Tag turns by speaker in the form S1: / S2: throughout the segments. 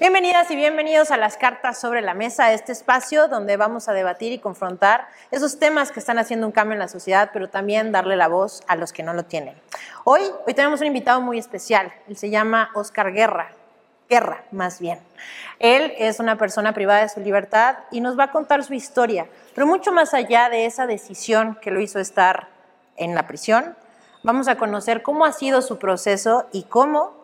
S1: Bienvenidas y bienvenidos a las cartas sobre la mesa, este espacio donde vamos a debatir y confrontar esos temas que están haciendo un cambio en la sociedad, pero también darle la voz a los que no lo tienen. Hoy, hoy tenemos un invitado muy especial, él se llama Oscar Guerra, Guerra más bien. Él es una persona privada de su libertad y nos va a contar su historia, pero mucho más allá de esa decisión que lo hizo estar en la prisión, vamos a conocer cómo ha sido su proceso y cómo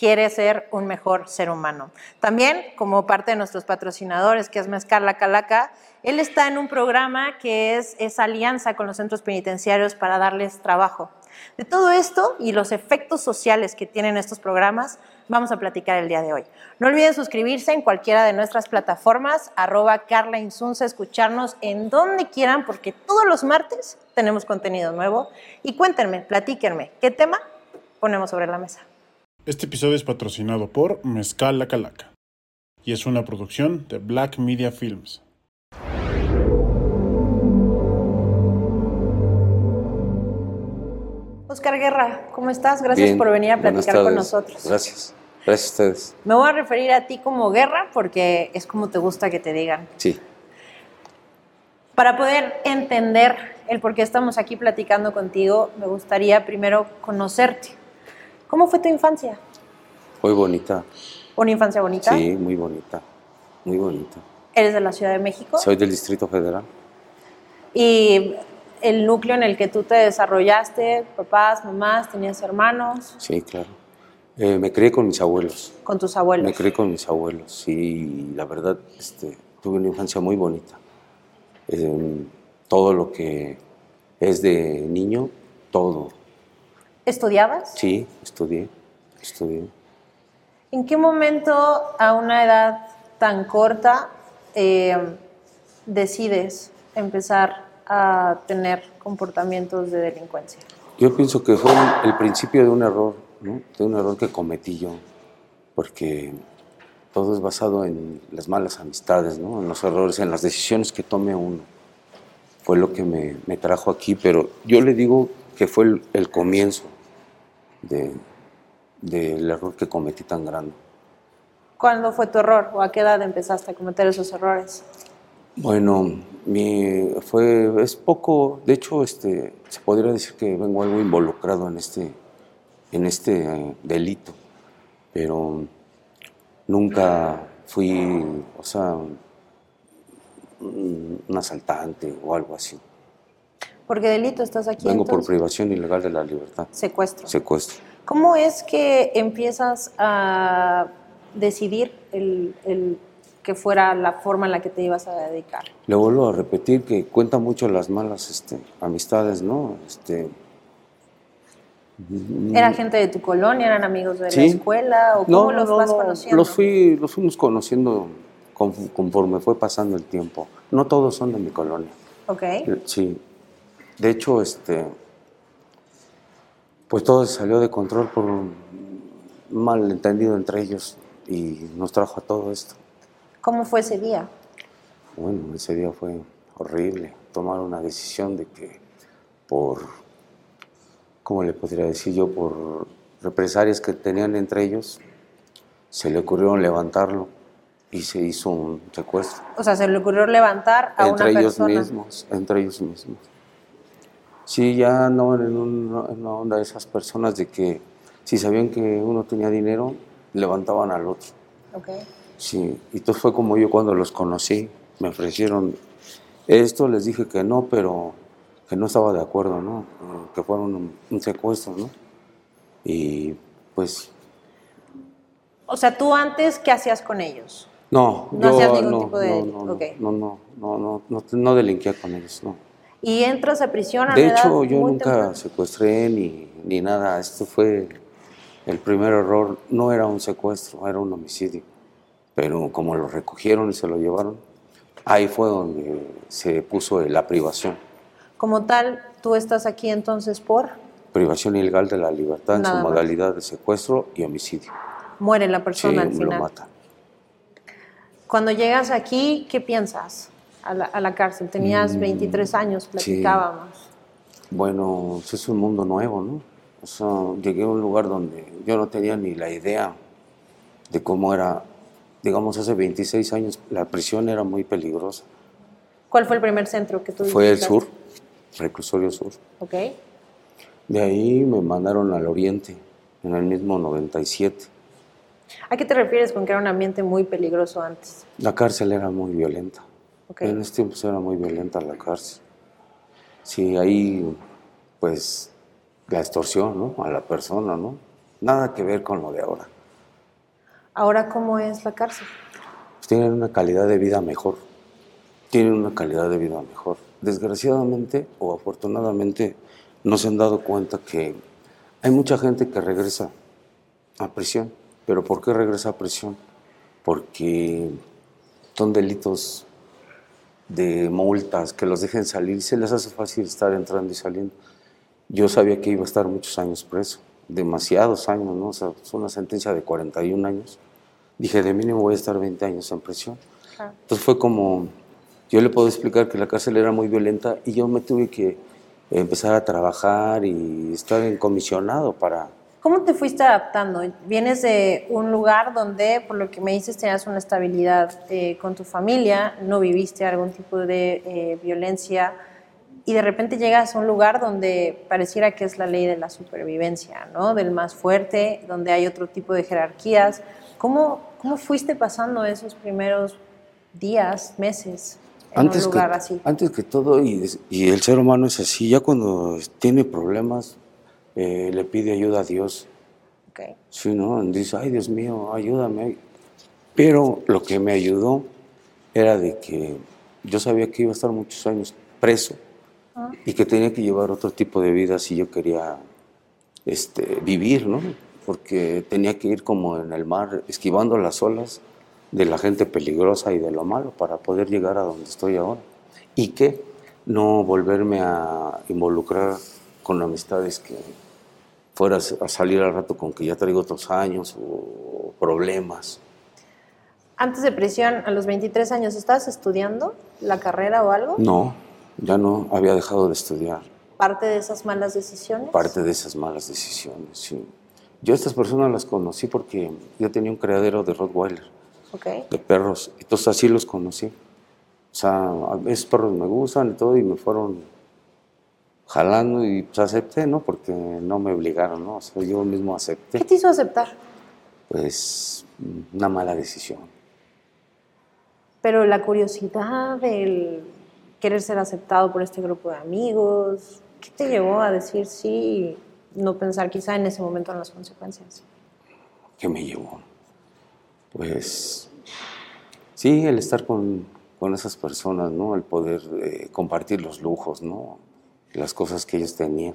S1: quiere ser un mejor ser humano. También, como parte de nuestros patrocinadores, que es Mezcal La Calaca, él está en un programa que es esa alianza con los centros penitenciarios para darles trabajo. De todo esto y los efectos sociales que tienen estos programas, vamos a platicar el día de hoy. No olviden suscribirse en cualquiera de nuestras plataformas, arroba Carla Insunza, escucharnos en donde quieran, porque todos los martes tenemos contenido nuevo. Y cuéntenme, platíquenme, ¿qué tema ponemos sobre la mesa?
S2: Este episodio es patrocinado por Mezcal La Calaca y es una producción de Black Media Films.
S1: Oscar Guerra, ¿cómo estás? Gracias
S3: Bien,
S1: por venir a platicar con nosotros.
S3: Gracias. Gracias a ustedes.
S1: Me voy a referir a ti como Guerra porque es como te gusta que te digan.
S3: Sí.
S1: Para poder entender el por qué estamos aquí platicando contigo, me gustaría primero conocerte. ¿Cómo fue tu infancia?
S3: Muy bonita.
S1: ¿Una infancia bonita?
S3: Sí, muy bonita. Muy bonita.
S1: ¿Eres de la Ciudad de México?
S3: Soy del Distrito Federal.
S1: ¿Y el núcleo en el que tú te desarrollaste, papás, mamás, tenías hermanos,
S3: Sí, claro. Eh, me crié con mis abuelos.
S1: con tus abuelos?
S3: Me crié con mis abuelos. Sí, la verdad, este, tuve una infancia muy bonita. Eh, todo lo que es de niño, todo.
S1: ¿Estudiabas?
S3: Sí, estudié. Estudié.
S1: ¿En qué momento, a una edad tan corta, eh, decides empezar a tener comportamientos de delincuencia?
S3: Yo pienso que fue el principio de un error, ¿no? de un error que cometí yo, porque todo es basado en las malas amistades, ¿no? en los errores, en las decisiones que tome uno. Fue lo que me, me trajo aquí, pero yo le digo que fue el, el comienzo de- del error que cometí tan grande.
S1: ¿Cuándo fue tu error o a qué edad empezaste a cometer esos errores?
S3: Bueno, mi, fue, es poco, de hecho, este, se podría decir que vengo algo involucrado en este, en este eh, delito, pero nunca fui, o sea, un un asaltante o algo así.
S1: ¿Por qué delito estás aquí
S3: Vengo por privación ilegal de la libertad,
S1: Secuestro.
S3: secuestro.
S1: ¿Cómo es que empiezas a decidir el, el que fuera la forma en la que te ibas a dedicar?
S3: Le vuelvo a repetir que cuenta mucho las malas este, amistades, ¿no? Este,
S1: ¿Era gente de tu colonia? ¿Eran amigos de la escuela? ¿O cómo los vas conociendo?
S3: Los, fui, los fuimos conociendo con- conforme fue pasando el tiempo. No todos son de mi colonia.
S1: Ok.
S3: Sí. De hecho, este, pues todo se salió de control por un malentendido entre ellos y nos trajo a todo esto.
S1: ¿Cómo fue ese día?
S3: Bueno, ese día fue horrible. Tomar una decisión de que por, ¿cómo le podría decir yo? Por represalias que tenían entre ellos, se le ocurrió levantarlo y se hizo un secuestro.
S1: O sea, se le ocurrió levantar a
S3: entre
S1: una
S3: ellos
S1: persona.
S3: mismos, entre ellos mismos. Sí, ya andaban en una, en una onda de esas personas de que si sabían que uno tenía dinero, levantaban al otro.
S1: Ok.
S3: Sí, y entonces fue como yo cuando los conocí, me ofrecieron esto, les dije que no, pero que no estaba de acuerdo, ¿no? Que fueron un, un secuestro, ¿no? Y pues,
S1: O sea, tú antes, ¿qué hacías con ellos?
S3: no,
S1: No
S3: yo
S1: hacías ningún
S3: no,
S1: tipo de-
S3: no, no, no, no, no, no, no, no delinquía con ellos, no.
S1: Y entras a prisión a
S3: De hecho, yo nunca secuestré ni, ni nada. Esto fue el primer error. No era un secuestro, era un homicidio. Pero como lo recogieron y se lo llevaron, ahí fue donde se puso la privación.
S1: Como tal, tú estás aquí entonces por
S3: Privación ilegal de la libertad en
S1: Nada
S3: su
S1: más.
S3: modalidad de secuestro y homicidio.
S1: muere la
S3: Sí,
S1: persona al
S3: lo
S1: final.
S3: matan.
S1: Cuando llegas aquí, ¿qué piensas a la, a la cárcel? Tenías
S3: Mm,
S1: 23 años,
S3: sí.
S1: platicábamos.
S3: Bueno, pues es un mundo nuevo, ¿no? O sea, llegué a un lugar donde yo no tenía ni la idea de cómo era digamos, hace 26 años, la prisión era muy peligrosa.
S1: ¿Cuál fue el primer centro que tú
S3: Fue el sur, reclusorio sur.
S1: Ok.
S3: De ahí me mandaron al oriente, en el mismo 97.
S1: ¿A qué te refieres con que era un ambiente muy peligroso antes?
S3: La cárcel era muy violenta.
S1: Ok.
S3: En ese tiempo era muy violenta la cárcel. Sí, ahí, pues, la extorsión, ¿no? A la persona, ¿no? Nada que ver con lo de ahora.
S1: Ahora, ¿cómo es la cárcel?
S3: Pues tienen una calidad de vida mejor. Tienen una calidad de vida mejor. Desgraciadamente o afortunadamente no se han dado cuenta que hay mucha gente que regresa a prisión. ¿Pero por qué regresa a prisión? Porque son delitos de multas, que los dejen salir se les hace fácil estar entrando y saliendo. Yo sabía que iba a estar muchos años preso, demasiados años, ¿no? O sea, es una sentencia de 41 años. Dije, de mínimo voy a estar 20 años en prisión.
S1: Ah.
S3: Entonces fue como, yo le puedo explicar que la cárcel era muy violenta y yo me tuve que empezar a trabajar y estar en comisionado para...
S1: ¿Cómo te fuiste adaptando? Vienes de un lugar donde, por lo que me dices, tenías una estabilidad eh, con tu familia, no viviste algún tipo de eh, violencia y de repente llegas a un lugar donde pareciera que es la ley de la supervivencia, ¿no? Del más fuerte, donde hay otro tipo de jerarquías. ¿Cómo, cómo fuiste pasando esos primeros días, meses en
S3: Antes
S1: un
S3: que,
S1: lugar así?
S3: antes que todo, y, y el ser humano es así, ya cuando tiene problemas, eh, le pide ayuda a Dios. Sí, ¿no? Dice, ay Dios mío, ayúdame. Pero lo que me ayudó era de que yo sabía que iba a estar muchos años preso
S1: Ah.
S3: y que tenía que llevar otro tipo de vida si yo quería este, vivir, ¿no? Porque tenía que ir como en el mar, esquivando las olas de la gente peligrosa y de lo malo para poder llegar a donde estoy ahora. Y que no volverme a involucrar con amistades que fueras a salir al rato con que ya traigo otros años o problemas.
S1: Antes de prisión, a los 23 años, ¿estabas estudiando la carrera o algo?
S3: No, ya no había dejado de estudiar.
S1: Parte de esas malas decisiones.
S3: Parte de esas malas decisiones, sí. Yo a estas personas las conocí porque yo tenía un criadero de Rottweiler,
S1: Ok.
S3: de perros, entonces así los conocí. O sea, a veces perros me gustan y todo, y me fueron jalando y pues acepté, ¿no? Porque no me obligaron, ¿no? O sea, yo mismo
S1: ¿Qué
S3: acepté.
S1: te hizo aceptar?
S3: Pues una mala decisión.
S1: Pero la curiosidad, el querer ser aceptado por este grupo de amigos, ¿qué te llevó a decir sí y no pensar quizá en ese momento en las consecuencias?
S3: ¿Qué me llevó? Pues sí, el estar con, con esas personas, ¿no? El poder eh, compartir los lujos, ¿no? Las cosas que ellos tenían.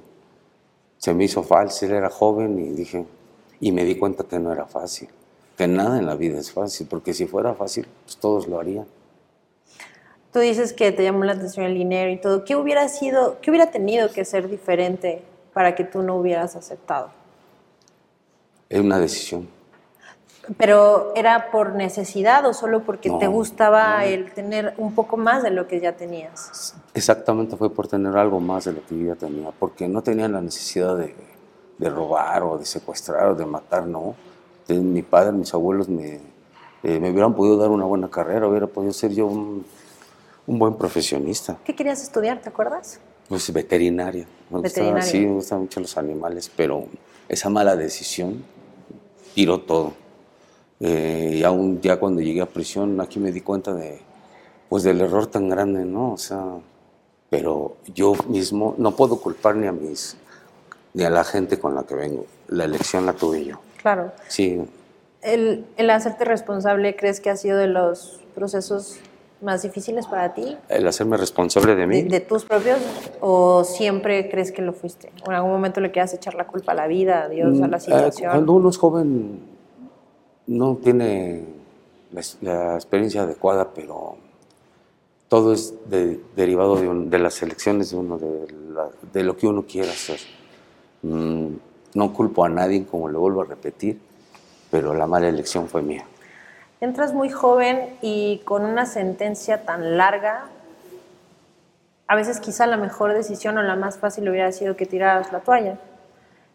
S3: Se me hizo fácil, era joven y dije, y me di cuenta que no era fácil, que nada en la vida es fácil, porque si fuera fácil, pues todos lo harían.
S1: Tú dices que te llamó la atención el dinero y todo. ¿Qué hubiera sido, qué hubiera tenido que ser diferente para que tú no hubieras aceptado?
S3: Es una decisión.
S1: ¿Pero era por necesidad o solo porque te
S3: No,
S1: gustaba
S3: no.
S1: el tener un poco más de lo que ya tenías?
S3: Exactamente fue por tener algo más de lo que yo ya tenía, porque no tenía la necesidad de, de robar o de secuestrar o de matar, no. De mi padre, mis abuelos me, eh, me hubieran podido dar una buena carrera, hubiera podido ser yo un, un buen profesionista.
S1: ¿Qué querías estudiar, te acuerdas?
S3: Pues veterinaria. Me gustaba,
S1: Veterinaria.
S3: sí, me gustan mucho los animales, pero esa mala decisión tiró todo. Eh, y aún ya cuando llegué a prisión, aquí me di cuenta de, pues del error tan grande, ¿no? O sea, pero yo mismo no puedo culpar ni a mis, ni a la gente con la que vengo. La elección la tuve yo.
S1: Claro.
S3: Sí,
S1: El, el hacerte responsable, ¿crees que ha sido de los procesos más difíciles para ti?
S3: el hacerme responsable de mí.
S1: ¿De, de tus propios? ¿O siempre crees que lo fuiste? ¿O en algún momento le quieras echar la culpa a la vida, a Dios, a la
S3: Eh,
S1: situación?
S3: Cuando uno es joven, no tiene la, experiencia adecuada, pero todo es de- derivado de, un- de las elecciones de uno, de, la- de lo que uno quiera hacer. Mm, no culpo a nadie, como le vuelvo a repetir, pero la mala elección fue mía.
S1: Entras muy joven y con una sentencia tan larga, a veces quizá la mejor decisión o la más fácil hubiera sido que tiraras la toalla.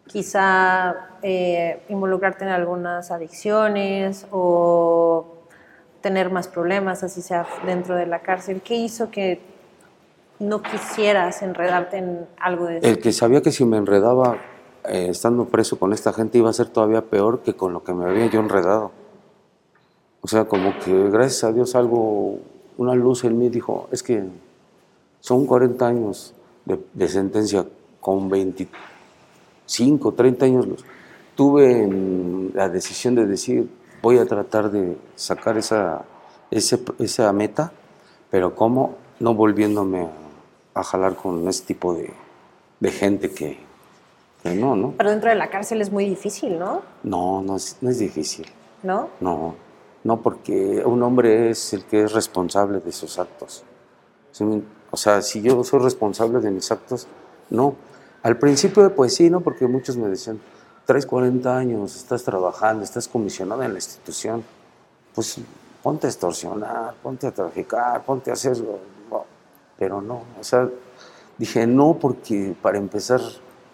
S1: Quizá eh, involucrarte en algunas adicciones o tener más problemas, así sea dentro de la cárcel. ¿Qué hizo que no quisieras enredarte en algo de eso?
S3: El que sabía que si me enredaba eh, estando preso con esta gente iba a ser todavía peor que con lo que me había yo enredado. O sea, como que gracias a Dios algo, una luz en mí dijo, es que son 40 años de, de sentencia con 25, 30 años. los- Tuve la decisión de decir, voy a tratar de sacar esa, esa meta, pero ¿cómo? No volviéndome a, a jalar con ese tipo de, de gente que, que no, ¿no?
S1: Pero dentro de la cárcel es muy difícil, ¿no?
S3: No, no es, no es difícil.
S1: ¿No?
S3: No, no, porque un hombre es el que es responsable de sus actos. ¿Sí me- O sea, si yo soy responsable de mis actos, no. Al principio, pues sí, ¿no? Porque muchos me decían, traes 40 años, estás trabajando, estás comisionado en la institución, pues ponte a extorsionar, ponte a traficar, ponte a hacer... Pero no, o sea, dije no porque para empezar,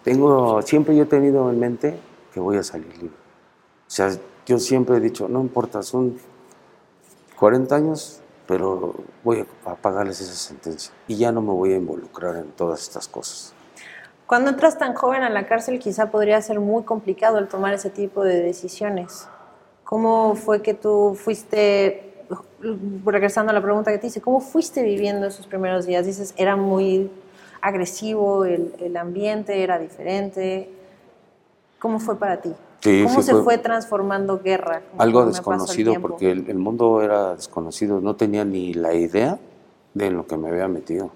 S3: tengo, siempre yo he tenido en mente que voy a salir libre. O sea, yo siempre he dicho, no importa, son 40 años, pero voy a pagarles esa sentencia y ya no me voy a involucrar en todas estas cosas.
S1: Cuando entras tan joven a la cárcel, quizá podría ser muy complicado el tomar ese tipo de decisiones. ¿Cómo fue que tú fuiste, regresando a la pregunta que te hice, cómo fuiste viviendo esos primeros días? Dices, era muy agresivo, el, el ambiente era diferente. ¿Cómo fue para ti?
S3: Sí,
S1: ¿Cómo
S3: sí
S1: se
S3: fue-
S1: fue transformando guerra?
S3: Algo
S1: el
S3: desconocido
S1: tiempo?
S3: porque el, el mundo era desconocido, no tenía ni la idea de lo que me había metido.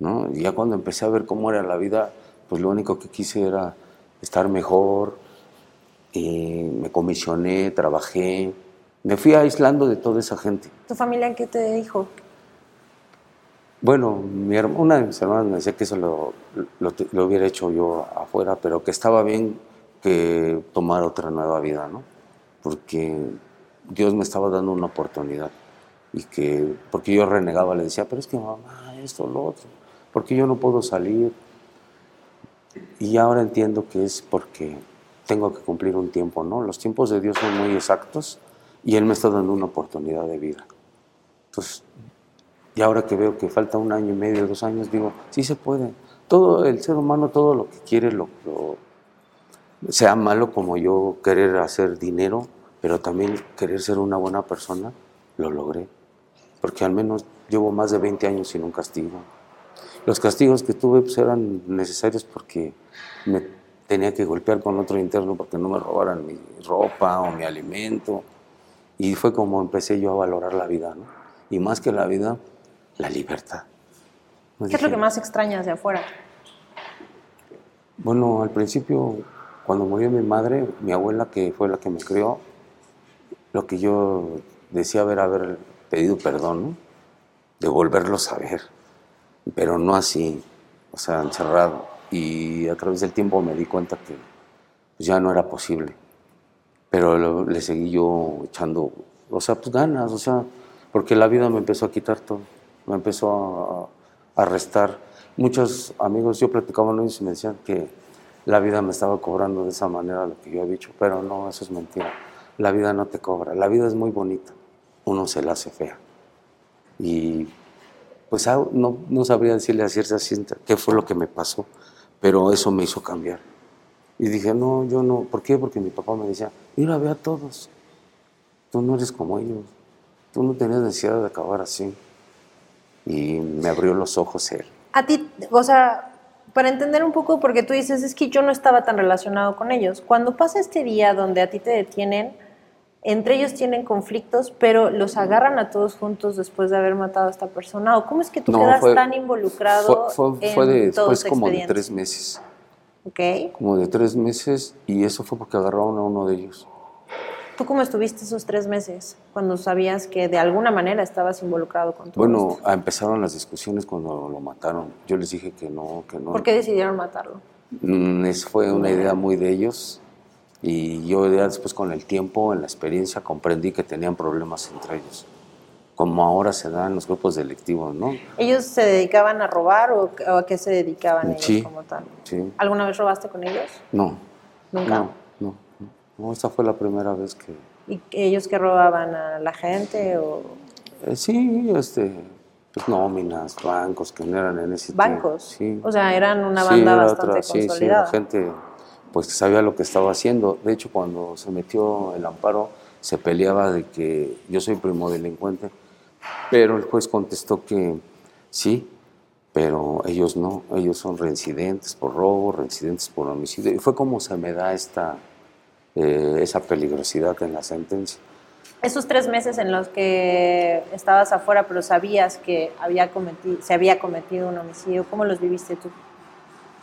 S3: ¿no? Y ya cuando empecé a ver cómo era la vida, pues lo único que quise era estar mejor, me comisioné, trabajé, me fui aislando de toda esa gente.
S1: ¿Tu familia qué te dijo?
S3: Bueno, mi herma- una de mis hermanas me decía que eso lo, lo lo hubiera hecho yo afuera, pero que estaba bien que tomar otra nueva vida, ¿no? Porque Dios me estaba dando una oportunidad. Y que, porque yo renegaba, le decía, pero es que mamá, esto, lo otro, porque yo no puedo salir. Y ahora entiendo que es porque tengo que cumplir un tiempo, ¿no? Los tiempos de Dios son muy exactos y Él me está dando una oportunidad de vida. Entonces, y ahora que veo que falta un año y medio, dos años, digo, sí se puede. Todo el ser humano, todo lo que quiere, lo, lo- sea malo como yo querer hacer dinero, pero también querer ser una buena persona, lo logré. Porque al menos llevo más de 20 años sin un castigo. Los castigos que tuve pues, eran necesarios porque me tenía que golpear con otro interno porque no me robaran mi ropa o mi alimento. Y fue como empecé yo a valorar la vida, ¿no? Y más que la vida, la libertad. Me
S1: ¿Qué es lo
S3: dije,
S1: que más extrañas de afuera?
S3: Bueno, al principio, cuando murió mi madre, mi abuela, que fue la que me crió, lo que yo decía haber, haber pedido perdón, ¿no? de volverlos a ver, pero no así, o sea, encerrado. Y a través del tiempo me di cuenta que pues, ya no era posible. Pero le seguí yo echando, o sea, pues ganas, o sea, porque la vida me empezó a quitar todo, me empezó a, a restar. Muchos amigos, yo platicaba con ellos y me decían que la vida me estaba cobrando de esa manera lo que yo había dicho, pero no, eso es mentira. La vida no te cobra, la vida es muy bonita, uno se la hace fea. Y pues ah, no, no sabría decirle a cierta ciencia qué fue lo que me pasó, pero eso me hizo cambiar. Y dije, no, yo no. ¿Por qué? Porque mi papá me decía, mira, ve a todos. Tú no eres como ellos. Tú no tenías necesidad de acabar así. Y me abrió los ojos él.
S1: A ti, o sea, para entender un poco, porque tú dices, es que yo no estaba tan relacionado con ellos. Cuando pasa este día donde a ti te detienen, entre ellos tienen conflictos, pero los agarran a todos juntos después de haber matado a esta persona. ¿O cómo es que tú
S3: No,
S1: quedas
S3: fue-
S1: tan involucrado
S3: Fue, fue,
S1: en
S3: fue de-
S1: todo
S3: después
S1: este
S3: como de tres meses.
S1: Ok.
S3: Como de tres meses. Y eso fue porque agarraron a uno de ellos.
S1: ¿Tú cómo estuviste esos tres meses cuando sabías que de alguna manera estabas involucrado con todo
S3: Bueno,
S1: esto?
S3: empezaron las discusiones cuando lo mataron. Yo les dije que no, que no.
S1: ¿Por qué decidieron matarlo?
S3: Mm, es- fue una idea muy de ellos y yo ya después con el tiempo, en la experiencia, comprendí que tenían problemas entre ellos, como ahora se dan en los grupos delictivos, ¿no?
S1: ¿Ellos se dedicaban a robar o, o a qué se dedicaban ellos
S3: Sí.
S1: como tal?
S3: Sí.
S1: ¿Alguna vez robaste con ellos?
S3: No,
S1: Nunca.
S3: no, no, no, esta fue la primera vez que,
S1: ¿Y ellos que robaban a la gente o
S3: Eh, sí, este, pues nóminas, bancos que no eran en ese
S1: bancos?
S3: tiempo. Sí.
S1: O sea, eran una
S3: Sí,
S1: banda bastante
S3: otra- sí, sí,
S1: consolidada.
S3: gente pues sabía lo que estaba haciendo. De hecho, cuando se metió el amparo, se peleaba de que yo soy primo delincuente, pero el juez contestó que sí, pero ellos no, ellos son reincidentes por robo, reincidentes por homicidio. Y fue como se me da esta, eh, esa peligrosidad en la sentencia.
S1: Esos tres meses en los que estabas afuera, pero sabías que había cometido, se había cometido un homicidio, ¿cómo los viviste tú?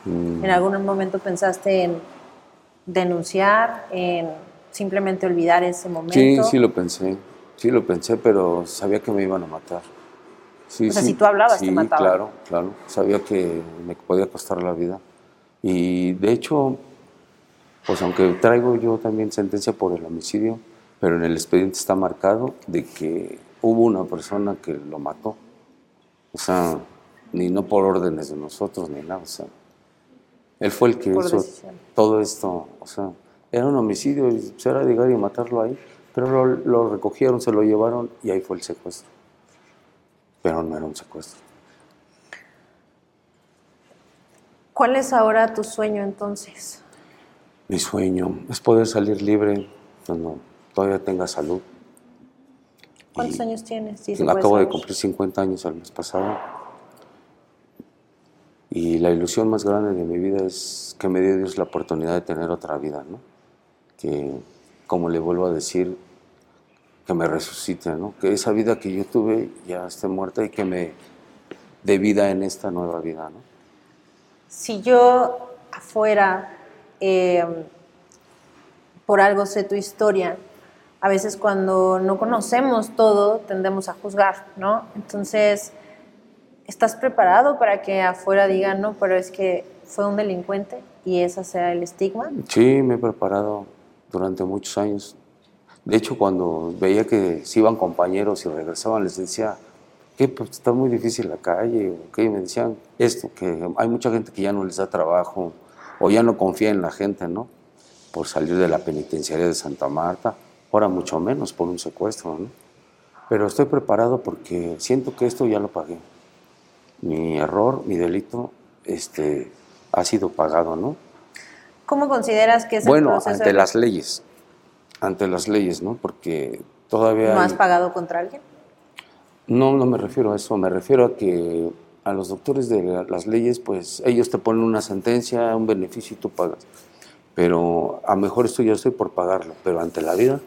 S3: Mm,
S1: ¿En algún momento pensaste en denunciar, en simplemente olvidar ese momento?
S3: Sí, sí lo pensé, sí lo pensé, pero sabía que me iban a matar. Sí,
S1: O sea, si tú hablabas, te
S3: sí,
S1: mataban.
S3: claro, claro. Sabía que me podía costar la vida. Y de hecho, pues aunque traigo yo también sentencia por el homicidio, pero en el expediente está marcado de que hubo una persona que lo mató. O sea, ni no por órdenes de nosotros ni nada. O sea, él fue el que
S1: Por
S3: hizo
S1: decisión.
S3: todo esto. O sea, era un homicidio y pues, era llegar y matarlo ahí. Pero lo, lo recogieron, se lo llevaron y ahí fue el secuestro. Pero no era un secuestro.
S1: ¿Cuál es ahora tu sueño entonces?
S3: Mi sueño es poder salir libre cuando todavía tenga salud.
S1: ¿Cuántos
S3: Y
S1: años tienes? Se puede
S3: Acabo de cumplir 50 años el mes pasado. Y la ilusión más grande de mi vida es que me dio Dios la oportunidad de tener otra vida, ¿no? Que, como le vuelvo a decir, que me resucite, ¿no? Que esa vida que yo tuve ya esté muerta y que me dé vida en esta nueva vida, ¿no?
S1: Si yo afuera, eh, por algo sé tu historia, a veces cuando no conocemos todo tendemos a juzgar, ¿no? Entonces, ¿estás preparado para que afuera digan, no, pero es que fue un delincuente y ese sea el estigma?
S3: Sí, me he preparado durante muchos años. De hecho, cuando veía que se iban compañeros y regresaban, les decía que pues, está muy difícil la calle, que me decían esto, que hay mucha gente que ya no les da trabajo o ya no confía en la gente, ¿no? Por salir de la penitenciaria de Santa Marta, ahora mucho menos por un secuestro, ¿no? Pero estoy preparado porque siento que esto ya lo pagué. Mi error, mi delito, este, ha sido pagado, ¿no?
S1: ¿Cómo consideras que es el
S3: Bueno,
S1: proceso?
S3: ante
S1: de-
S3: las leyes, ante las leyes, ¿no? Porque todavía...
S1: ¿No
S3: hay-
S1: has pagado contra alguien?
S3: No, no me refiero a eso, me refiero a que a los doctores de la- las leyes, pues ellos te ponen una sentencia, un beneficio y tú pagas. Pero a lo mejor esto yo estoy por pagarlo, pero ante la vida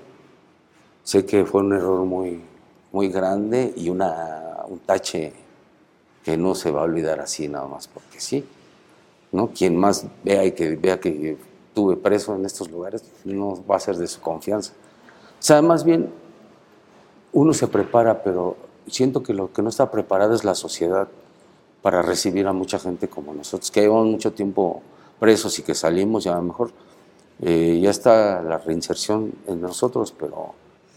S3: sé que fue un error muy, muy grande y una, un tache que no se va a olvidar así nada más, porque sí. ¿no? Quien más vea y que vea que tuve preso en estos lugares, no va a ser de su confianza. O sea, más bien, uno se prepara, pero siento que lo que no está preparado es la sociedad para recibir a mucha gente como nosotros, que llevamos mucho tiempo presos y que salimos y a lo mejor eh, ya está la reinserción en nosotros, pero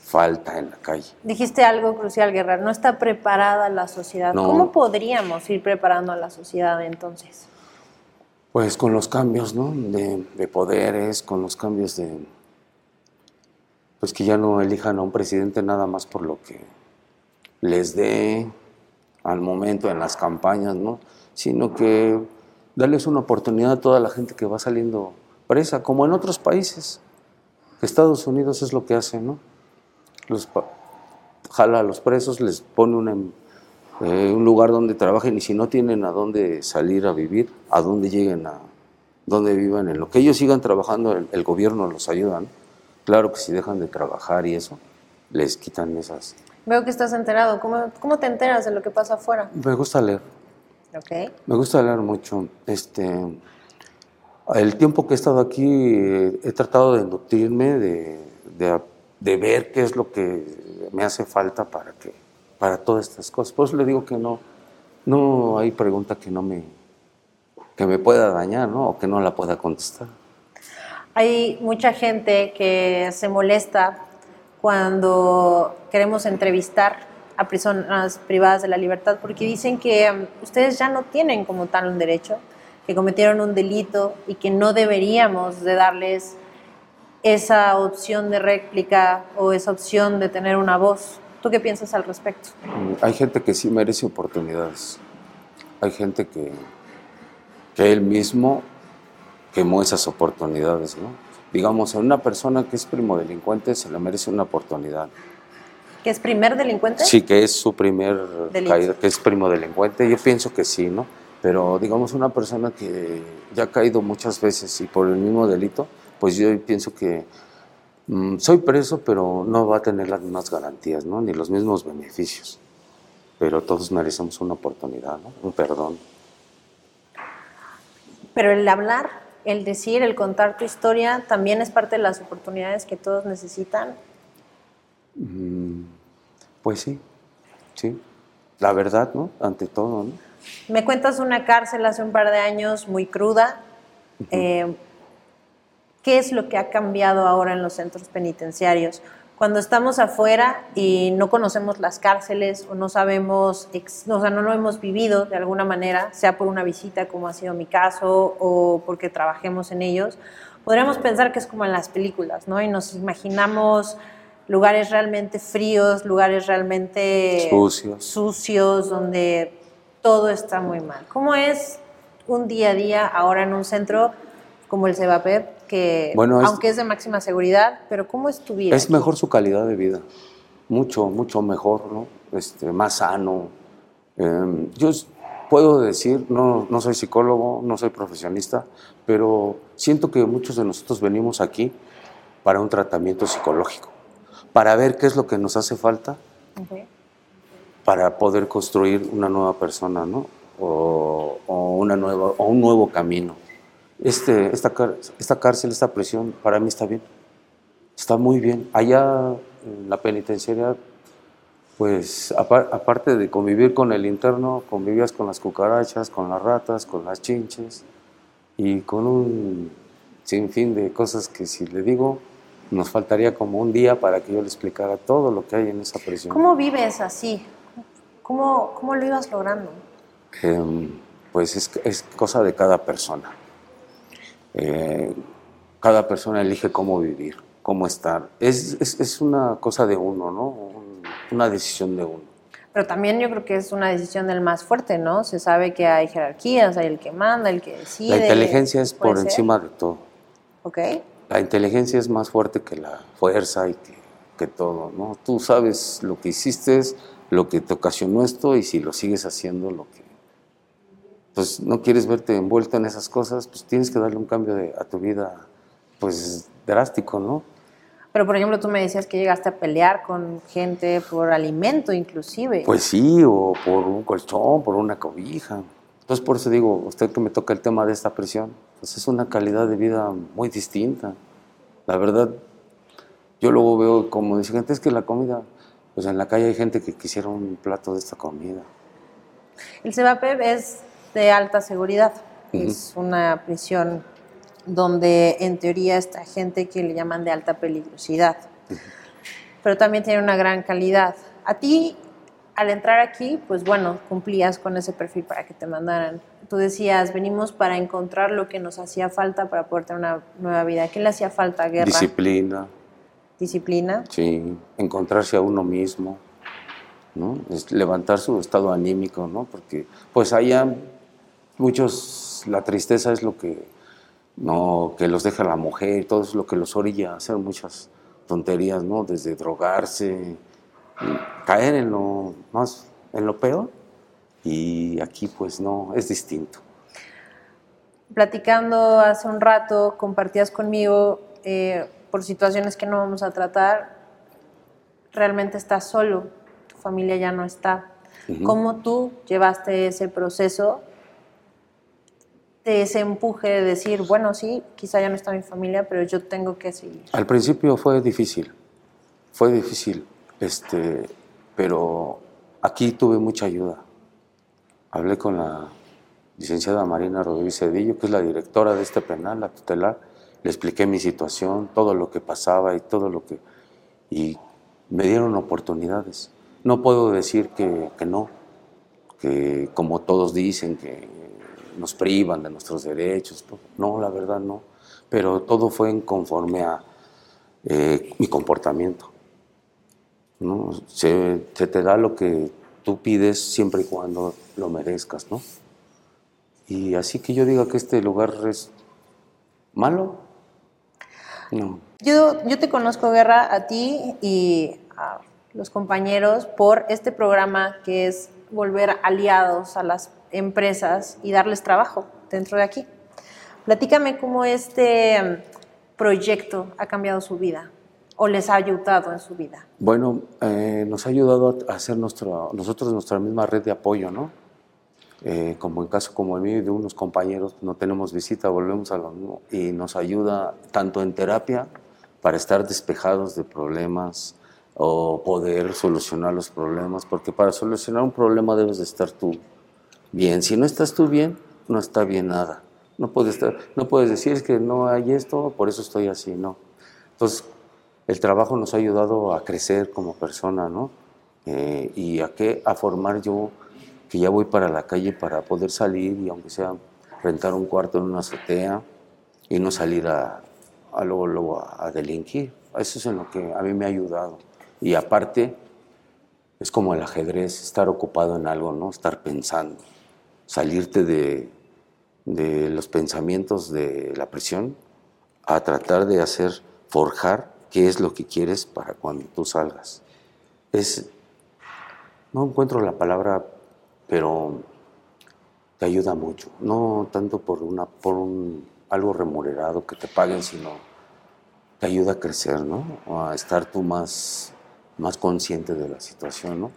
S3: falta en la calle.
S1: Dijiste algo crucial, Guerra, no está preparada la sociedad.
S3: No.
S1: ¿Cómo podríamos ir preparando a la sociedad entonces?
S3: Pues con los cambios, ¿no? De, de poderes, con los cambios de... Pues que ya no elijan a un presidente nada más por lo que les dé al momento en las campañas, ¿no? Sino que darles una oportunidad a toda la gente que va saliendo presa, como en otros países. Estados Unidos es lo que hace, ¿no? Los jala a los presos, les pone una, eh, un lugar donde trabajen y si no tienen a dónde salir a vivir, a dónde lleguen a dónde vivan, en lo que ellos sigan trabajando, el, el gobierno los ayuda. ¿no? Claro que si dejan de trabajar y eso, les quitan esas.
S1: Veo que estás enterado. ¿Cómo, cómo te enteras de lo que pasa afuera?
S3: Me gusta leer,
S1: Ok.
S3: me gusta leer mucho. Este, el tiempo que he estado aquí eh, he tratado de nutrirme, de, de, de ver qué es lo que me hace falta para que para todas estas cosas. Por eso le digo que no, no hay pregunta que no me que me pueda dañar, ¿no? O que no la pueda contestar.
S1: Hay mucha gente que se molesta cuando queremos entrevistar a personas privadas de la libertad porque dicen que um, ustedes ya no tienen como tal un derecho, que cometieron un delito y que no deberíamos de darles esa opción de réplica o esa opción de tener una voz. ¿Tú qué piensas al respecto?
S3: Mm, hay gente que sí merece oportunidades. Hay gente que, que él mismo quemó esas oportunidades, ¿no? Digamos, a una persona que es primo delincuente se le merece una oportunidad.
S1: ¿Que es primer delincuente?
S3: Sí, que es su primer
S1: Delito.
S3: caída, que es primo delincuente. Yo pienso que sí, ¿no? Pero digamos una persona que ya ha caído muchas veces y por el mismo delito, pues yo pienso que mm, soy preso, pero no va a tener las mismas garantías, ¿no? Ni los mismos beneficios. Pero todos merecemos una oportunidad, ¿no? Un perdón.
S1: Pero el hablar, el decir, el contar tu historia también es parte de las oportunidades que todos necesitan.
S3: Mm, Pues sí, sí. La verdad, ¿no? Ante todo, ¿no?
S1: Me cuentas una cárcel hace un par de años muy cruda. Eh, ¿Qué es lo que ha cambiado ahora en los centros penitenciarios? Cuando estamos afuera y no conocemos las cárceles o no sabemos, o sea, no lo hemos vivido de alguna manera, sea por una visita como ha sido mi caso o porque trabajemos en ellos, podríamos pensar que es como en las películas, ¿no? Y nos imaginamos lugares realmente fríos, lugares realmente
S3: Sucios.
S1: sucios, donde todo está muy mal. ¿Cómo es un día a día ahora en un centro como el Cebapep, que
S3: Bueno, es-
S1: aunque es de máxima seguridad, pero cómo es tu vida?
S3: Es
S1: aquí?
S3: mejor su calidad de vida, mucho, mucho mejor, ¿no? Este, más sano. Eh, yo puedo decir, no, no soy psicólogo, no soy profesionista, pero siento que muchos de nosotros venimos aquí para un tratamiento psicológico, para ver qué es lo que nos hace falta para poder construir una nueva persona, ¿no? O, o una nueva, o un nuevo camino. Este, esta, esta cárcel, esta prisión, para mí está bien. Está muy bien. Allá en la penitenciaria, pues apar- aparte de convivir con el interno, convivías con las cucarachas, con las ratas, con las chinches y con un sinfín de cosas que si le digo, nos faltaría como un día para que yo le explicara todo lo que hay en esa prisión.
S1: ¿Cómo vives así? ¿Cómo, cómo lo ibas logrando?
S3: Em, pues es, es cosa de cada persona. Eh, cada persona elige cómo vivir, cómo estar. Es, es- es una cosa de uno, ¿no? Un- una decisión de uno.
S1: Pero también yo creo que es una decisión del más fuerte, ¿no? Se sabe que hay jerarquías, hay el que manda, el que decide.
S3: La inteligencia es por
S1: ser.
S3: encima de todo.
S1: Ok.
S3: La inteligencia es más fuerte que la fuerza y que, que todo, ¿no? Tú sabes lo que hiciste, lo que te ocasionó esto y si lo sigues haciendo, lo que... Pues no quieres verte envuelto en esas cosas, pues tienes que darle un cambio de- a tu vida, pues drástico, ¿no?
S1: Pero por ejemplo, tú me decías que llegaste a pelear con gente por alimento inclusive.
S3: Pues sí, o por un colchón, por una cobija. Entonces por eso digo, usted que me toca el tema de esta prisión, pues es una calidad de vida muy distinta. La verdad, yo luego veo como dice gente, es que la comida, pues en la calle hay gente que quisiera un plato de esta comida.
S1: El CEBAPEB es de alta seguridad.
S3: Ujú.
S1: Es una prisión donde en teoría está gente que le llaman de alta peligrosidad. Pero también tiene una gran calidad. A ti, al entrar aquí, pues bueno, cumplías con ese perfil para que te mandaran. Tú decías, venimos para encontrar lo que nos hacía falta para poder tener una nueva vida. ¿Qué le hacía falta? Guerra,
S3: Disciplina,
S1: disciplina.
S3: sí, encontrarse a uno mismo, ¿no? Es levantar su estado anímico, ¿no? Porque pues allá muchos, la tristeza es lo que, no, que los deja la mujer, todo es lo que los orilla a hacer muchas tonterías, ¿no? Desde drogarse, caer en lo más, en lo peor, y aquí pues no, es distinto.
S1: Platicando hace un rato, compartías conmigo eh, por situaciones que no vamos a tratar, realmente estás solo, tu familia ya no está. ¿Cómo tú llevaste ese proceso ese empuje de decir, bueno, sí, quizá ya no está mi familia, pero yo tengo que seguir?
S3: Al principio fue difícil, fue difícil, este, pero aquí tuve mucha ayuda. Hablé con la licenciada Marina Rodríguez Cedillo, que es la directora de este penal, la tutelar, le expliqué mi situación, todo lo que pasaba y todo lo que... y me dieron oportunidades. No puedo decir que, que no, que como todos dicen que nos privan de nuestros derechos, todo. no, la verdad no, pero todo fue en conforme a, eh, mi comportamiento. ¿no? Se, se te da lo que tú pides siempre y cuando lo merezcas, ¿no? Y así que yo diga que este lugar es malo, no.
S1: Yo, yo te conozco, Guerra, a ti y a los compañeros por este programa que es volver aliados a las empresas y darles trabajo dentro de aquí. Platícame cómo este mm, proyecto ha cambiado su vida o les ha ayudado en su vida.
S3: Bueno, eh, nos ha ayudado a hacer nuestra, nosotros nuestra misma red de apoyo, ¿no? Eh, como en caso como el mío y de unos compañeros, no tenemos visita, volvemos a lo mismo y nos ayuda tanto en terapia para estar despejados de problemas o poder solucionar los problemas, porque para solucionar un problema debes de estar tú bien. Si no estás tú bien, no está bien nada. No puedes, estar, no puedes decir que no hay esto, por eso estoy así, no. Entonces, el trabajo nos ha ayudado a crecer como persona, ¿no? Eh, y a qué, a formar yo que ya voy para la calle para poder salir y aunque sea rentar un cuarto en una azotea y no salir a, a luego, luego a, delinquir. Eso es en lo que a mí me ha ayudado. Y aparte, es como el ajedrez, estar ocupado en algo, ¿no? Estar pensando, salirte de, de los pensamientos de la prisión a tratar de hacer, forjar qué es lo que quieres para cuando tú salgas. Es, no encuentro la palabra pero te ayuda mucho. No tanto por, una, por un, algo remunerado que te paguen, sino te ayuda a crecer, ¿no? A estar tú más, más consciente de la situación, ¿no?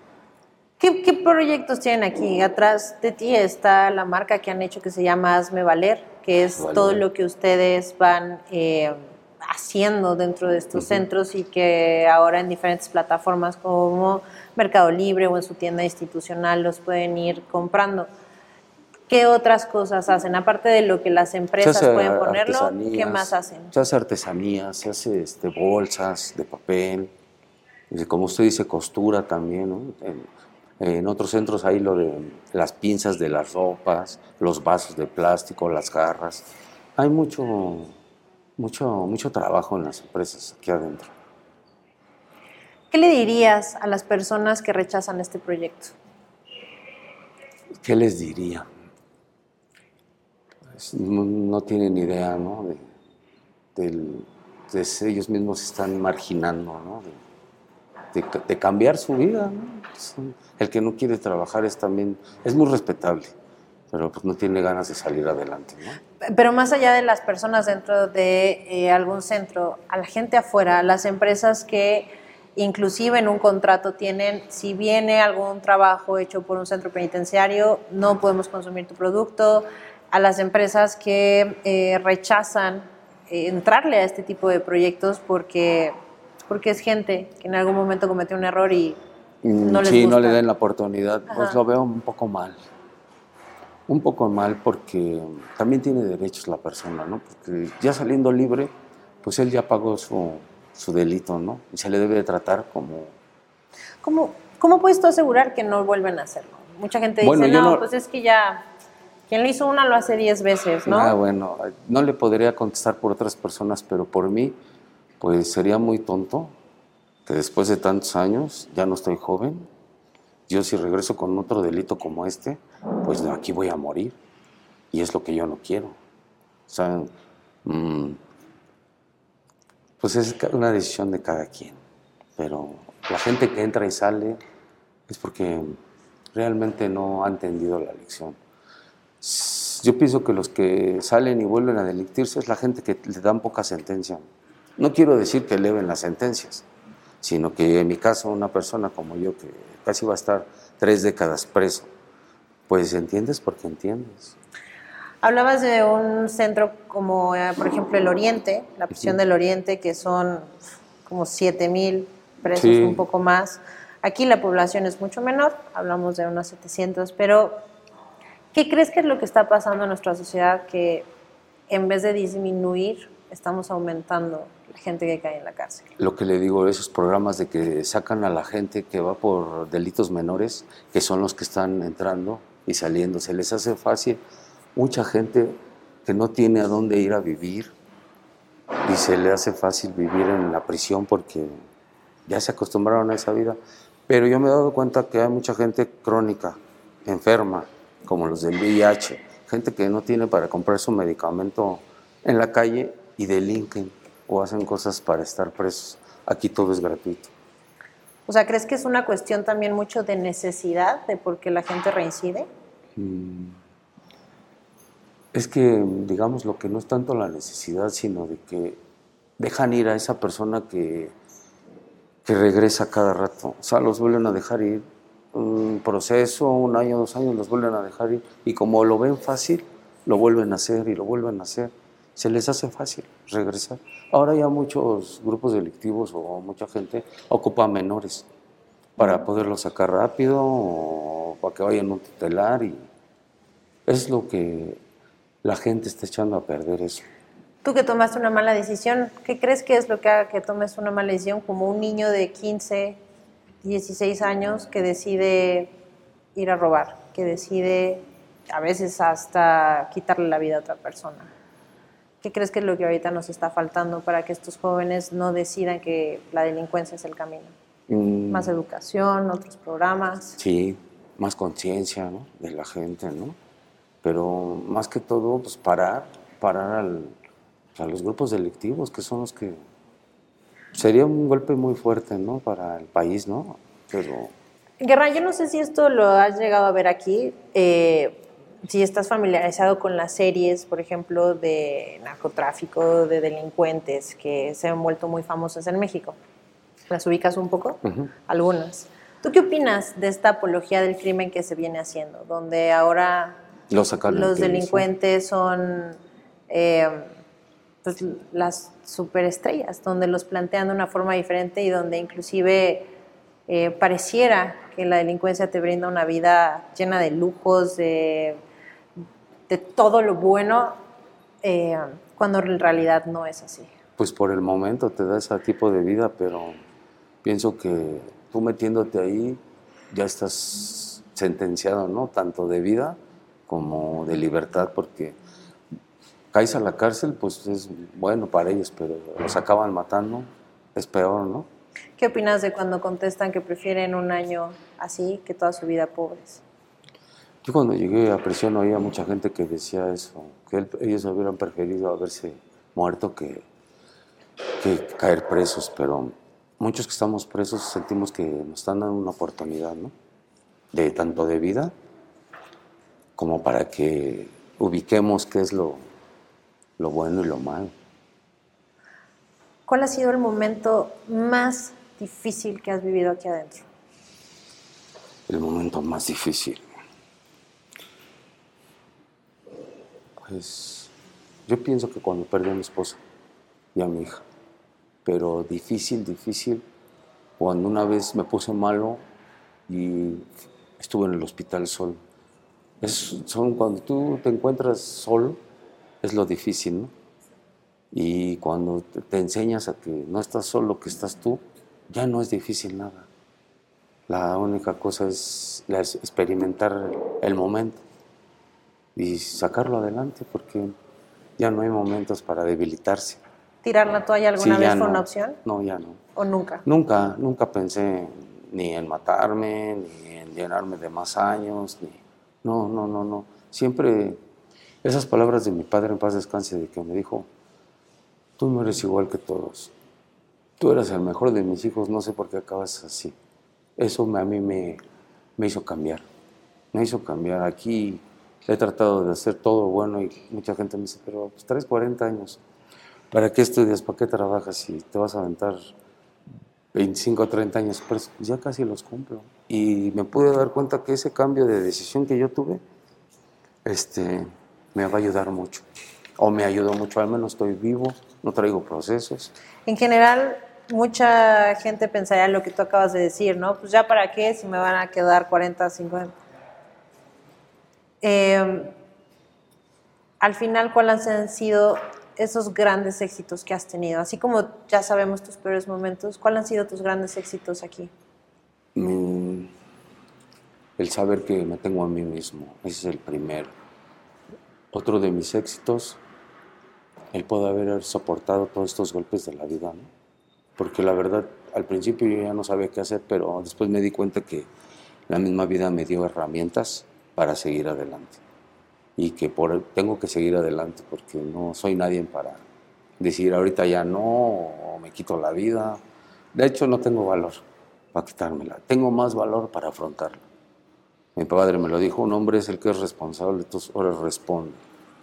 S1: ¿Qué, ¿Qué, proyectos tienen aquí? Atrás de ti está la marca que han hecho que se llama Hazme Valer, que es todo lo que ustedes van eh, haciendo dentro de estos centros y que ahora en diferentes plataformas como Mercado Libre o en su tienda institucional los pueden ir comprando. ¿Qué otras cosas hacen? Aparte de lo que las empresas pueden ponerlo, ¿qué más hacen?
S3: Se hace artesanía, se hace este, bolsas de papel, como usted dice, costura también. En, en, otros centros hay lo de las pinzas de las ropas, los vasos de plástico, las garras. Hay mucho, mucho, mucho trabajo en las empresas aquí adentro.
S1: ¿Qué le dirías a las personas que rechazan este proyecto?
S3: ¿Qué les diría? Pues, no, tienen idea, ¿no? De, ellos mismos están marginando, ¿no? De, cambiar su vida. El que no quiere trabajar es también, es muy respetable, pero pues no tiene ganas de salir adelante, ¿no?
S1: Pero más allá de las personas dentro de eh, algún centro, a la gente afuera, a las empresas que inclusive en un contrato tienen, si viene algún trabajo hecho por un centro penitenciario, no podemos consumir tu producto. A las empresas que eh, rechazan eh, entrarle a este tipo de proyectos porque, porque es gente que en algún momento cometió un error y mm, no les
S3: Sí, no le den la oportunidad, pues lo veo un poco mal. Un poco mal porque también tiene derechos la persona, ¿no? Porque ya saliendo libre, pues él ya pagó su, su delito, ¿no? Y se le debe de tratar como...
S1: ¿Cómo, cómo puedes tú asegurar que no vuelven a hacerlo? Mucha gente dice, no, pues es que ya, quien lo hizo una lo hace diez veces, ¿no?
S3: Ah, bueno, no le podría contestar por otras personas, pero por mí, pues sería muy tonto que después de tantos años, ya no estoy joven, yo si regreso con otro delito como este, pues aquí voy a morir. Y es lo que yo no quiero. O sea, mmm, pues es una decisión de cada quien. Pero la gente que entra y sale es porque realmente no ha entendido la lección. Yo pienso que los que salen y vuelven a delictirse es la gente que le dan poca sentencia. No quiero decir que eleven las sentencias, sino que en mi caso una persona como yo que casi va a estar tres décadas preso, pues entiendes porque entiendes.
S1: Hablabas de un centro como, eh, por ejemplo, el Oriente, la prisión del Oriente, que son como 7 mil presos, un poco más. Aquí la población es mucho menor, hablamos de unos 700, pero ¿qué crees que es lo que está pasando en nuestra sociedad que en vez de disminuir, estamos aumentando la gente que cae en la cárcel?
S3: Lo que le digo, esos programas de que sacan a la gente que va por delitos menores, que son los que están entrando y saliendo, se les hace fácil mucha gente que no tiene a dónde ir a vivir, y se le hace fácil vivir en la prisión porque ya se acostumbraron a esa vida. Pero yo me he dado cuenta que hay mucha gente crónica, enferma, como los del VIH, gente que no tiene para comprar su medicamento en la calle y delinquen o hacen cosas para estar presos. Aquí todo es gratuito.
S1: O sea, ¿crees que es una cuestión también mucho de necesidad de por qué la gente reincide?
S3: Mm. Es que, digamos, lo que no es tanto la necesidad, sino de que dejan ir a esa persona que, que regresa cada rato. O sea, los vuelven a dejar ir. Un proceso, un año, dos años, los vuelven a dejar ir. Y como lo ven fácil, lo vuelven a hacer y lo vuelven a hacer. Se les hace fácil regresar. Ahora ya muchos grupos delictivos o mucha gente ocupa menores para poderlos sacar rápido o para que vayan a un tutelar y es lo que la gente está echando a perder eso.
S1: Tú que tomaste una mala decisión, ¿qué crees que es lo que haga que tomes una mala decisión como un niño de 15, 16 años que decide ir a robar, que decide a veces hasta quitarle la vida a otra persona? ¿Qué crees que es lo que ahorita nos está faltando para que estos jóvenes no decidan que la delincuencia es el camino? Mm. Más educación, otros programas.
S3: Sí, más conciencia ¿no? de la gente, ¿no? pero más que todo, pues parar, parar a los grupos delictivos, que son los que sería un golpe muy fuerte, ¿no? Para el país, ¿no? Pero...
S1: Guerra, yo no sé si esto lo has llegado a ver aquí, eh, si estás familiarizado con las series, por ejemplo, de narcotráfico, de delincuentes, que se han vuelto muy famosas en México. ¿Las ubicas un poco? Algunas. ¿Tú qué opinas de esta apología del crimen que se viene haciendo, donde ahora los, delincuentes son eh, pues, las superestrellas, donde los plantean de una forma diferente y donde inclusive eh, pareciera que la delincuencia te brinda una vida llena de lujos, de, todo lo bueno, eh, cuando en realidad no es así.
S3: Pues por el momento te da ese tipo de vida, pero pienso que tú metiéndote ahí ya estás sentenciado, ¿no? Tanto de vida como de libertad, porque caes a la cárcel, pues es bueno para ellos, pero los acaban matando, es peor, ¿no?
S1: ¿Qué opinas de cuando contestan que prefieren un año así que toda su vida pobres?
S3: Yo cuando llegué a prisión oía mucha gente que decía eso, que ellos hubieran preferido haberse muerto que, que caer presos, pero muchos que estamos presos sentimos que nos están dando una oportunidad, ¿no? De tanto de vida como para que ubiquemos qué es lo, lo bueno y lo malo.
S1: ¿Cuál ha sido el momento más difícil que has vivido aquí adentro?
S3: El momento más difícil. Pues yo pienso que cuando perdí a mi esposa y a mi hija. Pero difícil, difícil, cuando una vez me puse malo y estuve en el hospital solo es, son cuando tú te encuentras solo, es lo difícil, ¿no? Y cuando te, enseñas a que no estás solo, que estás tú, ya no es difícil nada. La única cosa es experimentar el momento y sacarlo adelante porque ya no hay momentos para debilitarse.
S1: ¿Tirar la toalla alguna vez fue una opción?
S3: No, ya no.
S1: ¿O nunca?
S3: Nunca, nunca pensé ni en matarme, ni en llenarme de más años, ni no, no, no, no. Siempre esas palabras de mi padre en paz descanse, de que me dijo, tú no eres igual que todos. Tú eres el mejor de mis hijos, no sé por qué acabas así. Eso a mí me, me hizo cambiar. Me hizo cambiar. Aquí he tratado de hacer todo bueno y mucha gente me dice, pero pues traes 40 años. ¿Para qué estudias? ¿Para qué trabajas? Y te vas a aventar 25 o 30 años ya casi los cumplo. Y me pude dar cuenta que ese cambio de decisión que yo tuve, este, me va a ayudar mucho. O me ayudó mucho, al menos estoy vivo, no traigo procesos.
S1: En general, mucha gente pensaría lo que tú acabas de decir, ¿no? Pues ya para qué si me van a quedar 40, 50. Eh, al final, ¿cuáles han sido esos grandes éxitos que has tenido? Así como ya sabemos tus peores momentos, ¿cuáles han sido tus grandes éxitos aquí?
S3: Mm, el saber que me tengo a mí mismo, ese es el primero. Otro de mis éxitos el poder haber soportado todos estos golpes de la vida, ¿no? Porque la verdad, al principio yo ya no sabía qué hacer, pero después me di cuenta que la misma vida me dio herramientas para seguir adelante. Y que por, tengo que seguir adelante porque no soy nadie para decir ahorita ya no, o me quito la vida. De hecho, no tengo valor para quitármela. Tengo más valor para afrontarla. Mi padre me lo dijo, un hombre es el que es responsable, entonces ahora responde,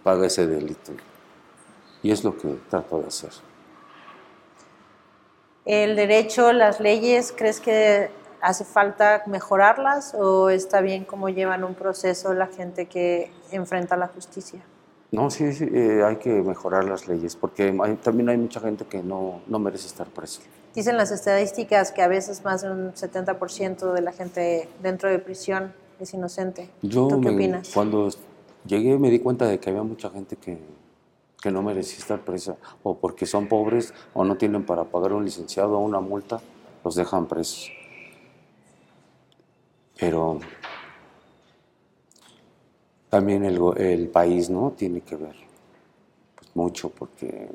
S3: paga ese delito. Y es lo que trato de hacer.
S1: ¿El derecho, las leyes, crees que hace falta mejorarlas o está bien cómo llevan un proceso la gente que enfrenta la justicia?
S3: No, sí, sí eh, hay que mejorar las leyes porque también hay mucha gente que no, no merece estar preso.
S1: Dicen las estadísticas que a veces más de un 70% de la gente dentro de prisión es inocente.
S3: Yo
S1: ¿Tú qué
S3: me-
S1: opinas?
S3: cuando llegué me di cuenta de que había mucha gente que, que no merecía estar presa o porque son pobres o no tienen para pagar un licenciado o una multa, los dejan presos. Pero también el, el país no tiene que ver pues, mucho porque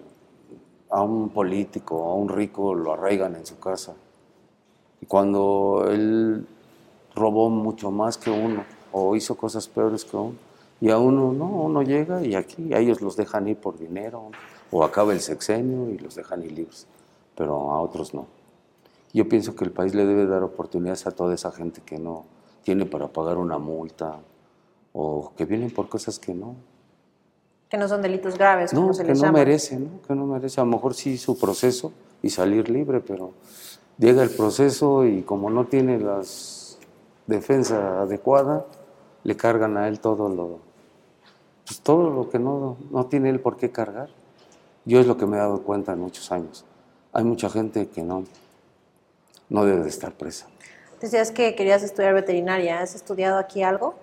S3: a un político a un rico lo arraigan en su casa. Y cuando él robó mucho más que uno o hizo cosas peores que uno, y a uno no, uno llega y aquí a ellos los dejan ir por dinero o acaba el sexenio y los dejan ir libres, pero a otros no. Yo pienso que el país le debe dar oportunidades a toda esa gente que no tiene para pagar una multa o que vienen por cosas que no,
S1: Que no son delitos graves, como
S3: no,
S1: se
S3: que
S1: les
S3: no
S1: llama.
S3: merece, ¿no? Que no merece. A lo mejor sí su proceso y salir libre, pero llega el proceso y como no tiene las defensa adecuada, le cargan a él todo lo, pues todo lo que no, no tiene él por qué cargar. Yo es lo que me he dado cuenta en muchos años. Hay mucha gente que no, no debe de estar presa.
S1: Decías que querías estudiar veterinaria. ¿Has estudiado aquí algo?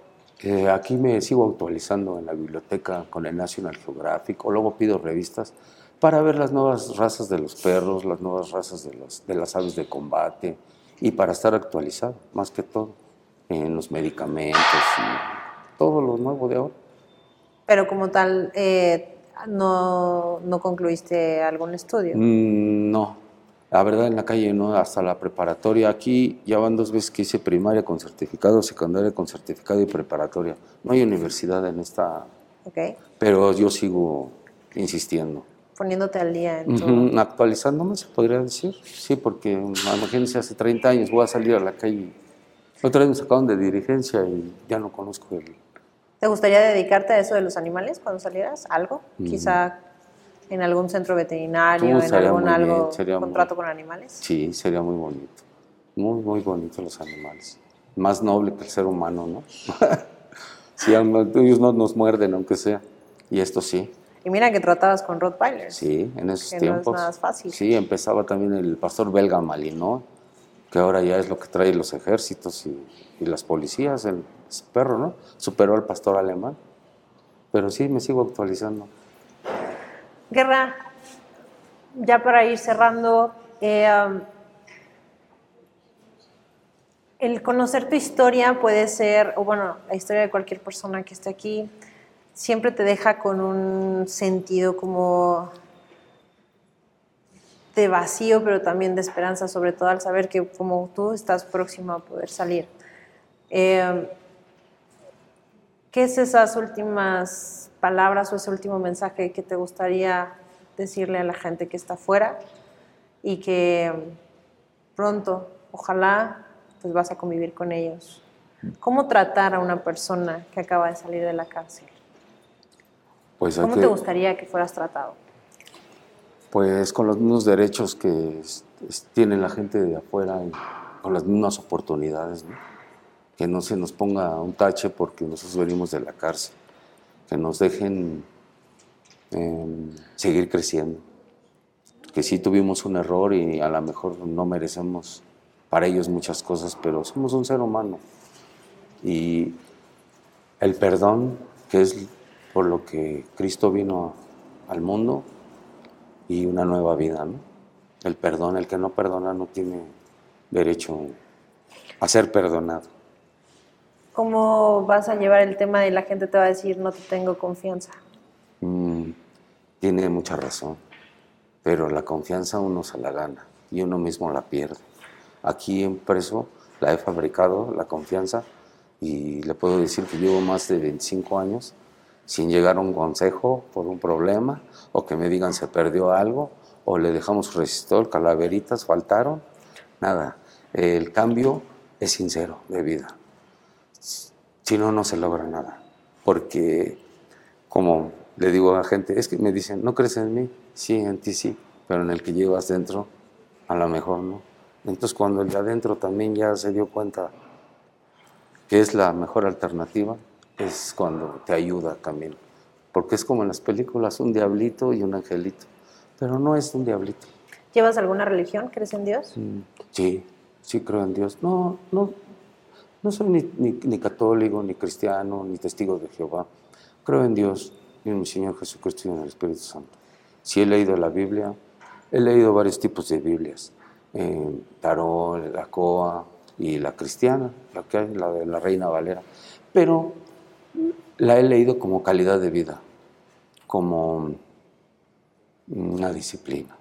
S3: Eh, aquí me sigo actualizando en la biblioteca con el National Geographic, o luego pido revistas para ver las nuevas razas de los perros, las nuevas razas de, los, de las aves de combate y para estar actualizado, más que todo, en los medicamentos y todo lo nuevo de ahora.
S1: Pero como tal, eh, no, no concluiste algún estudio.
S3: Mm, no, la verdad en la calle no, hasta la preparatoria. Aquí ya van dos veces que hice primaria con certificado, secundaria con certificado y preparatoria. No hay universidad en esta,
S1: Ok.
S3: pero yo sigo insistiendo.
S1: Poniéndote al día en
S3: Actualizándome, se podría decir. Sí, porque imagínense, hace 30 años voy a salir a la calle. Otra vez me sacaron de dirigencia y ya no conozco el.
S1: ¿Te gustaría dedicarte a eso de los animales cuando salieras? ¿Algo?
S3: Mm.
S1: Quizá en algún centro veterinario,
S3: Uh,
S1: en algún
S3: bien,
S1: algo,
S3: muy-
S1: contrato con animales.
S3: Sí, sería muy bonito. Muy, muy bonito los animales. Más noble que el ser humano, ¿no? sí, ellos no nos muerden, aunque sea. Y esto sí,
S1: Y mira que tratabas con Rottweilers.
S3: sí, en esos
S1: Que no es
S3: tiempos.
S1: nada fácil.
S3: Sí, empezaba también el pastor belga Malinois, que ahora ya es lo que trae los ejércitos y, y las policías, el perro, ¿no? Superó al pastor alemán. Pero sí, me sigo actualizando.
S1: Guerra, ya para ir cerrando, eh, um, el conocer tu historia puede ser, o bueno, la historia de cualquier persona que esté aquí, siempre te deja con un sentido como de vacío, pero también de esperanza, sobre todo al saber que como tú estás próximo a poder salir. Eh, ¿Qué es esas últimas palabras o ese último mensaje que te gustaría decirle a la gente que está afuera y que pronto, ojalá, pues vas a convivir con ellos? ¿Cómo tratar a una persona que acaba de salir de la cárcel?
S3: Pues,
S1: ¿Cómo
S3: que-
S1: te gustaría que fueras tratado?
S3: pues con los mismos derechos que tiene la gente de afuera, y con las mismas oportunidades, ¿no? Que no se nos ponga un tache porque nosotros venimos de la cárcel, que nos dejen em, seguir creciendo. Que sí tuvimos un error y a lo mejor no merecemos para ellos muchas cosas, pero somos un ser humano. Y el perdón, que es por lo que Cristo vino al mundo, y una nueva vida, ¿no? El perdón, el que no perdona no tiene derecho a ser perdonado.
S1: ¿Cómo vas a llevar el tema de la gente te va a decir no te tengo confianza?
S3: Mm, tiene mucha razón, pero la confianza uno se la gana y uno mismo la pierde. Aquí en Preso la he fabricado, la confianza, y le puedo decir que llevo más de 25 años sin llegar a un consejo por un problema, o que me digan se perdió algo, o le dejamos resistor, calaveritas faltaron, nada. El cambio es sincero de vida. Si no, no se logra nada. Porque, como le digo a la gente, es que me dicen, ¿no crees en mí? Sí, en ti sí, pero en el que llevas dentro, a lo mejor no. Entonces, cuando el de adentro también ya se dio cuenta que es la mejor alternativa, es cuando te ayuda también. Porque es como en las películas, un diablito y un angelito. Pero no es un diablito.
S1: ¿Llevas alguna religión? ¿Crees en Dios?
S3: Mm, sí, sí creo en Dios. No, no, no soy ni, ni, católico, ni cristiano, ni testigo de Jehová. Creo en Dios, y en mi Señor Jesucristo y en el Espíritu Santo. Si he leído la Biblia, he leído varios tipos de Biblias. Eh, Tarot, la Coa y la cristiana, la, que hay, la de la Reina Valera. Pero la he leído como calidad de vida, como una disciplina,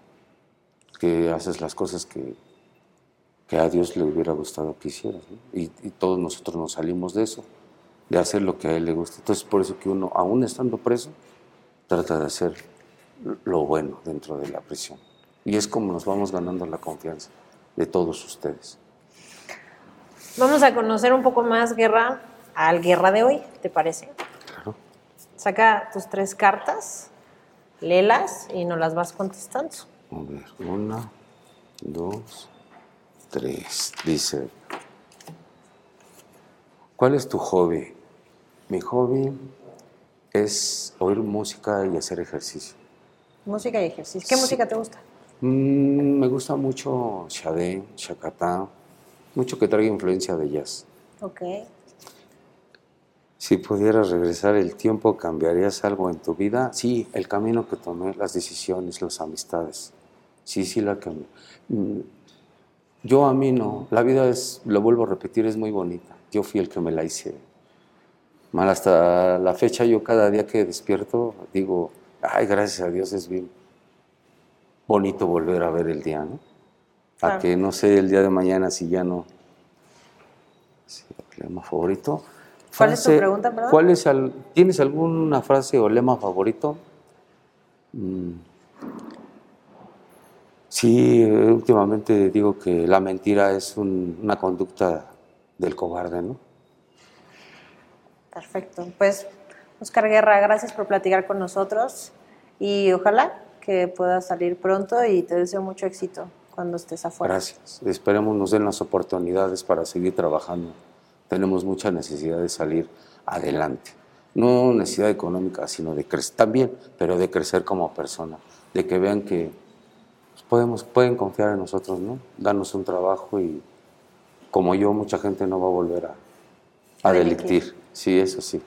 S3: que haces las cosas que, que a Dios le hubiera gustado que hicieras. Y, todos nosotros nos salimos de eso, de hacer lo que a Él le gusta. Entonces, por eso que uno, aún estando preso, trata de hacer lo bueno dentro de la prisión. Y es como nos vamos ganando la confianza de todos ustedes.
S1: Vamos a conocer un poco más Guerra al Guerra de hoy, ¿te parece?
S3: Claro.
S1: Saca tus tres cartas, léelas y nos las vas contestando.
S3: A ver, una, dos, tres. Dice, ¿cuál es tu hobby? Mi hobby es oír música y hacer ejercicio.
S1: Música y ejercicio. ¿Qué música te gusta?
S3: Mm, me gusta mucho Sade, Chacatá, mucho que traiga influencia de jazz.
S1: Ok.
S3: Si pudieras regresar el tiempo, ¿cambiarías algo en tu vida? Sí, el camino que tomé, las decisiones, las amistades. Sí, sí, la. Mm, yo a mí no. La vida es, lo vuelvo a repetir, es muy bonita. Yo fui el que me la hice. Mal hasta la fecha, yo cada día que despierto digo, ay, gracias a Dios es bien bonito volver a ver el día, ¿no? A que no sé el día de mañana si ya no. Sí, el lema favorito.
S1: ¿Cuál es tu pregunta, perdón?
S3: ¿cuál es ¿Tienes alguna frase o lema favorito? Mm. Sí, últimamente digo que la mentira es una conducta del cobarde, ¿no?
S1: Perfecto. Pues, Oscar Guerra, gracias por platicar con nosotros y ojalá que puedas salir pronto y te deseo mucho éxito cuando estés afuera.
S3: Gracias. Esperemos nos den las oportunidades para seguir trabajando. Tenemos mucha necesidad de salir adelante. No necesidad económica, sino de crecer también, pero de crecer como persona, de que vean que podemos, pueden confiar en nosotros, ¿no? Darnos un trabajo y como yo, mucha gente no va a volver a, a delictir. Sí, eso sí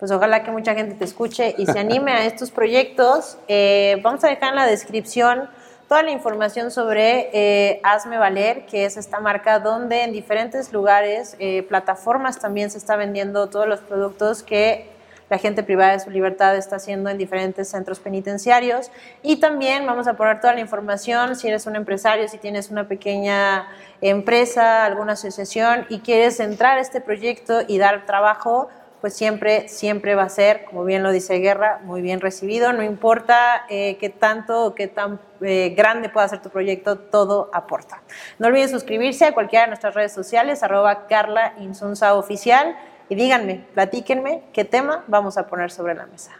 S1: pues ojalá que mucha gente te escuche y se anime a estos proyectos. Eh, vamos a dejar en la descripción toda la información sobre eh, Hazme Valer, que es esta marca donde en diferentes lugares, eh, plataformas también se está vendiendo todos los productos que la gente privada de su libertad está haciendo en diferentes centros penitenciarios. Y también vamos a poner toda la información si eres un empresario, si tienes una pequeña empresa, alguna asociación y quieres entrar a este proyecto y dar trabajo pues siempre, siempre va a ser, como bien lo dice Guerra, muy bien recibido. No importa eh, qué tanto o qué tan eh, grande pueda ser tu proyecto, todo aporta. No olviden suscribirse a cualquiera de nuestras redes sociales, arroba Carla Insunza Oficial, y díganme, platíquenme qué tema vamos a poner sobre la mesa.